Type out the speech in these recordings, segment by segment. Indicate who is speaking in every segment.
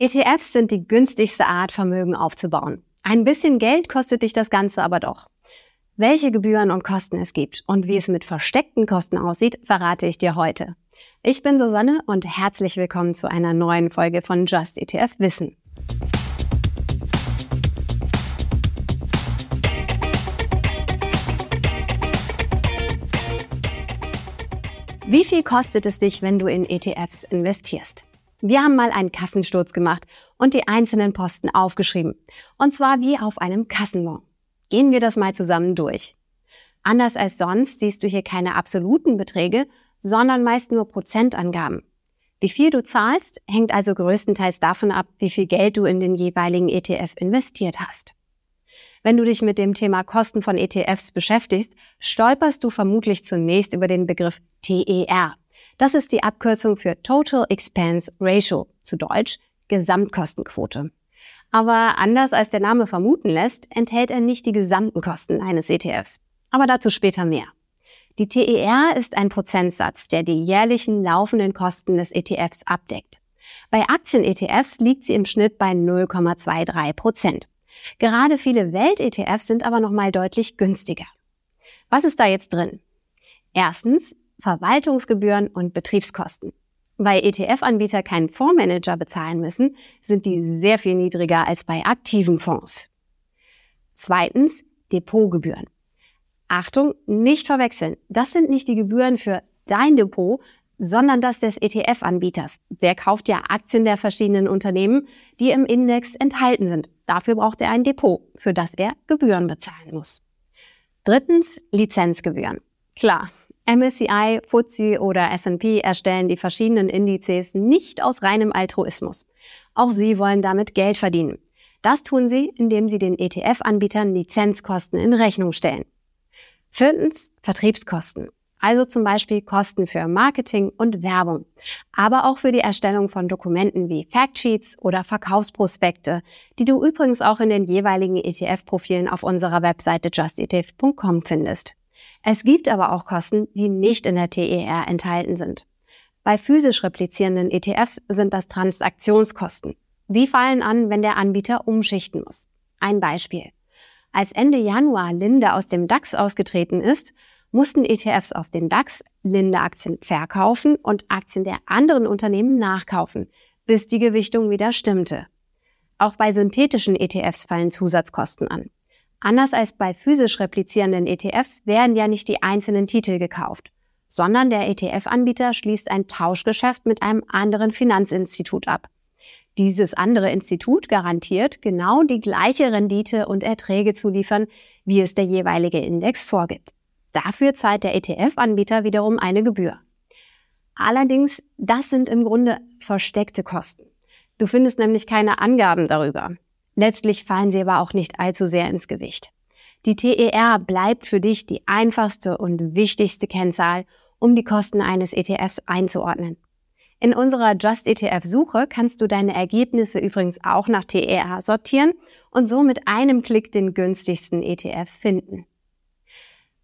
Speaker 1: ETFs sind die günstigste Art, Vermögen aufzubauen. Ein bisschen Geld kostet dich das Ganze aber doch. Welche Gebühren und Kosten es gibt und wie es mit versteckten Kosten aussieht, verrate ich dir heute. Ich bin Susanne und herzlich willkommen zu einer neuen Folge von Just ETF Wissen. Wie viel kostet es dich, wenn du in ETFs investierst? Wir haben mal einen Kassensturz gemacht und die einzelnen Posten aufgeschrieben. Und zwar wie auf einem Kassenbon. Gehen wir das mal zusammen durch. Anders als sonst siehst du hier keine absoluten Beträge, sondern meist nur Prozentangaben. Wie viel du zahlst, hängt also größtenteils davon ab, wie viel Geld du in den jeweiligen ETF investiert hast. Wenn du dich mit dem Thema Kosten von ETFs beschäftigst, stolperst du vermutlich zunächst über den Begriff TER. Das ist die Abkürzung für Total Expense Ratio, zu Deutsch Gesamtkostenquote. Aber anders als der Name vermuten lässt, enthält er nicht die gesamten Kosten eines ETFs. Aber dazu später mehr. Die TER ist ein Prozentsatz, der die jährlichen laufenden Kosten des ETFs abdeckt. Bei Aktien-ETFs liegt sie im Schnitt bei 0,23 Prozent. Gerade viele Welt-ETFs sind aber nochmal deutlich günstiger. Was ist da jetzt drin? Erstens Verwaltungsgebühren und Betriebskosten. Weil ETF-Anbieter keinen Fondsmanager bezahlen müssen, sind die sehr viel niedriger als bei aktiven Fonds. Zweitens Depotgebühren. Achtung, nicht verwechseln. Das sind nicht die Gebühren für dein Depot, sondern das des ETF-Anbieters. Der kauft ja Aktien der verschiedenen Unternehmen, die im Index enthalten sind. Dafür braucht er ein Depot, für das er Gebühren bezahlen muss. Drittens, Lizenzgebühren. Klar, MSCI, FTSE oder S&P erstellen die verschiedenen Indizes nicht aus reinem Altruismus. Auch sie wollen damit Geld verdienen. Das tun sie, indem sie den ETF-Anbietern Lizenzkosten in Rechnung stellen. Viertens, Vertriebskosten also zum Beispiel Kosten für Marketing und Werbung, aber auch für die Erstellung von Dokumenten wie Factsheets oder Verkaufsprospekte, die du übrigens auch in den jeweiligen ETF-Profilen auf unserer Webseite justetf.com findest. Es gibt aber auch Kosten, die nicht in der TER enthalten sind. Bei physisch replizierenden ETFs sind das Transaktionskosten. Die fallen an, wenn der Anbieter umschichten muss. Ein Beispiel. Als Ende Januar Linde aus dem DAX ausgetreten ist, mussten ETFs auf den DAX Linde-Aktien verkaufen und Aktien der anderen Unternehmen nachkaufen, bis die Gewichtung wieder stimmte. Auch bei synthetischen ETFs fallen Zusatzkosten an. Anders als bei physisch replizierenden ETFs werden ja nicht die einzelnen Titel gekauft, sondern der ETF-Anbieter schließt ein Tauschgeschäft mit einem anderen Finanzinstitut ab. Dieses andere Institut garantiert, genau die gleiche Rendite und Erträge zu liefern, wie es der jeweilige Index vorgibt. Dafür zahlt der ETF-Anbieter wiederum eine Gebühr. Allerdings, das sind im Grunde versteckte Kosten. Du findest nämlich keine Angaben darüber. Letztlich fallen sie aber auch nicht allzu sehr ins Gewicht. Die TER bleibt für dich die einfachste und wichtigste Kennzahl, um die Kosten eines ETFs einzuordnen. In unserer Just ETF Suche kannst du deine Ergebnisse übrigens auch nach TER sortieren und so mit einem Klick den günstigsten ETF finden.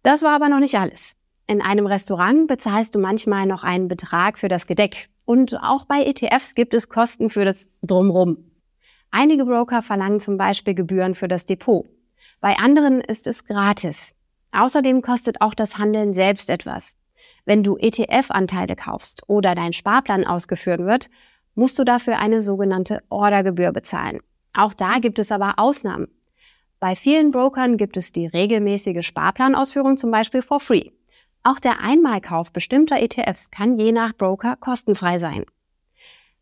Speaker 1: Das war aber noch nicht alles. In einem Restaurant bezahlst du manchmal noch einen Betrag für das Gedeck. Und auch bei ETFs gibt es Kosten für das Drumrum. Einige Broker verlangen zum Beispiel Gebühren für das Depot. Bei anderen ist es gratis. Außerdem kostet auch das Handeln selbst etwas. Wenn du ETF-Anteile kaufst oder dein Sparplan ausgeführt wird, musst du dafür eine sogenannte Ordergebühr bezahlen. Auch da gibt es aber Ausnahmen. Bei vielen Brokern gibt es die regelmäßige Sparplanausführung zum Beispiel for free. Auch der Einmalkauf bestimmter ETFs kann je nach Broker kostenfrei sein.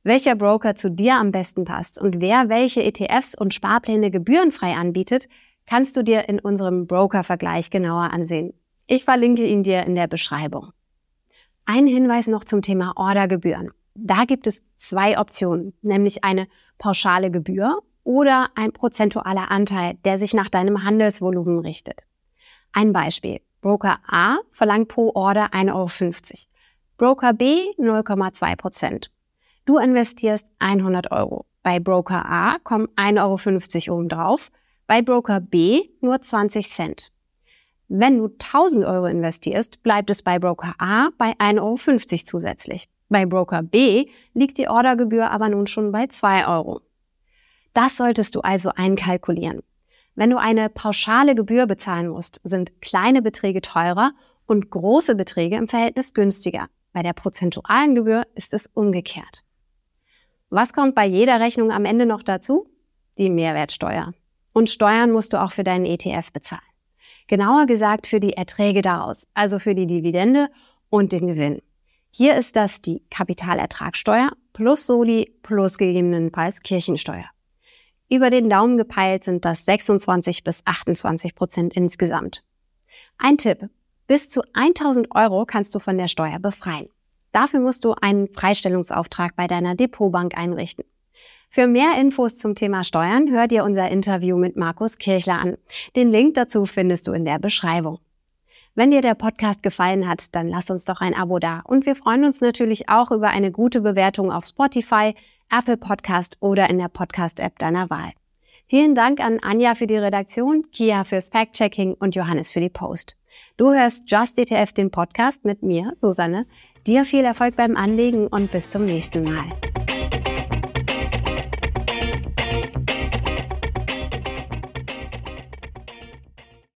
Speaker 1: Welcher Broker zu dir am besten passt und wer welche ETFs und Sparpläne gebührenfrei anbietet, kannst du dir in unserem Broker-Vergleich genauer ansehen. Ich verlinke ihn dir in der Beschreibung. Ein Hinweis noch zum Thema Ordergebühren. Da gibt es zwei Optionen, nämlich eine pauschale Gebühr oder ein prozentualer Anteil, der sich nach deinem Handelsvolumen richtet. Ein Beispiel. Broker A verlangt pro Order 1,50 Euro. Broker B 0,2 Prozent. Du investierst 100 Euro. Bei Broker A kommen 1,50 Euro obendrauf, bei Broker B nur 20 Cent. Wenn du 1000 Euro investierst, bleibt es bei Broker A bei 1,50 Euro zusätzlich. Bei Broker B liegt die Ordergebühr aber nun schon bei 2 Euro. Das solltest du also einkalkulieren. Wenn du eine pauschale Gebühr bezahlen musst, sind kleine Beträge teurer und große Beträge im Verhältnis günstiger. Bei der prozentualen Gebühr ist es umgekehrt. Was kommt bei jeder Rechnung am Ende noch dazu? Die Mehrwertsteuer. Und Steuern musst du auch für deinen ETF bezahlen. Genauer gesagt für die Erträge daraus, also für die Dividende und den Gewinn. Hier ist das die Kapitalertragssteuer plus Soli plus gegebenenfalls Kirchensteuer. Über den Daumen gepeilt sind das 26 bis 28 Prozent insgesamt. Ein Tipp. Bis zu 1000 Euro kannst du von der Steuer befreien. Dafür musst du einen Freistellungsauftrag bei deiner Depotbank einrichten. Für mehr Infos zum Thema Steuern hör dir unser Interview mit Markus Kirchler an. Den Link dazu findest du in der Beschreibung. Wenn dir der Podcast gefallen hat, dann lass uns doch ein Abo da. Und wir freuen uns natürlich auch über eine gute Bewertung auf Spotify, Apple Podcast oder in der Podcast-App deiner Wahl. Vielen Dank an Anja für die Redaktion, Kia fürs Fact-Checking und Johannes für die Post. Du hörst Just ETF, den Podcast mit mir, Susanne. Dir viel Erfolg beim Anlegen und bis zum nächsten Mal.